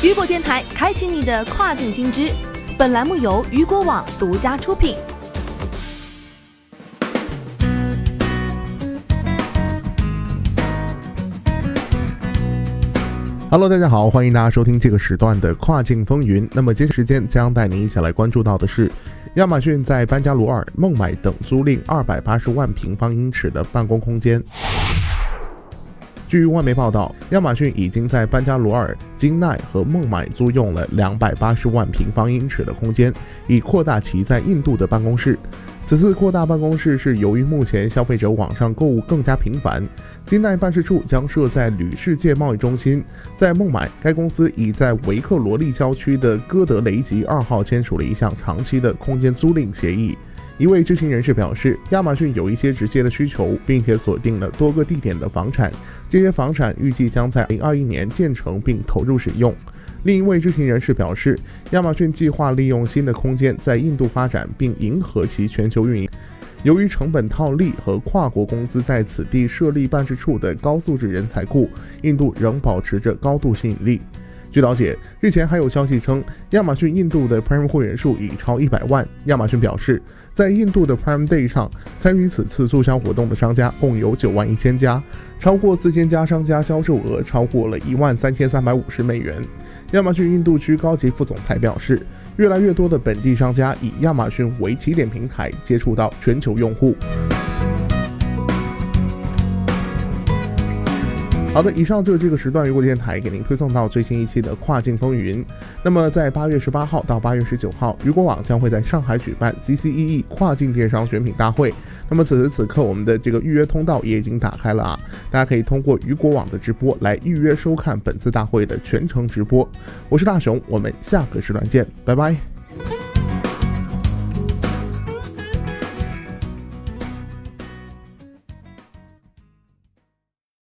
雨果电台开启你的跨境新知。本栏目由雨果网独家出品。Hello，大家好，欢迎大家收听这个时段的跨境风云。那么，接下时间将带您一起来关注到的是，亚马逊在班加罗尔、孟买等租赁二百八十万平方英尺的办公空间。据外媒报道，亚马逊已经在班加罗尔、金奈和孟买租用了两百八十万平方英尺的空间，以扩大其在印度的办公室。此次扩大办公室是由于目前消费者网上购物更加频繁。金奈办事处将设在旅世界贸易中心，在孟买，该公司已在维克罗利郊区的哥德雷吉二号签署了一项长期的空间租赁协议。一位知情人士表示，亚马逊有一些直接的需求，并且锁定了多个地点的房产。这些房产预计将在2021年建成并投入使用。另一位知情人士表示，亚马逊计划利用新的空间在印度发展，并迎合其全球运营。由于成本套利和跨国公司在此地设立办事处的高素质人才库，印度仍保持着高度吸引力。据了解，日前还有消息称，亚马逊印度的 Prime 会员数已超一百万。亚马逊表示，在印度的 Prime Day 上，参与此次促销活动的商家共有九万一千家，超过四千家商家销售额超过了一万三千三百五十美元。亚马逊印度区高级副总裁表示，越来越多的本地商家以亚马逊为起点平台，接触到全球用户。好的，以上就是这个时段雨果电台给您推送到最新一期的跨境风云。那么，在八月十八号到八月十九号，雨果网将会在上海举办 CCEE 跨境电商选品大会。那么此时此刻，我们的这个预约通道也已经打开了啊，大家可以通过雨果网的直播来预约收看本次大会的全程直播。我是大熊，我们下个时段见，拜拜。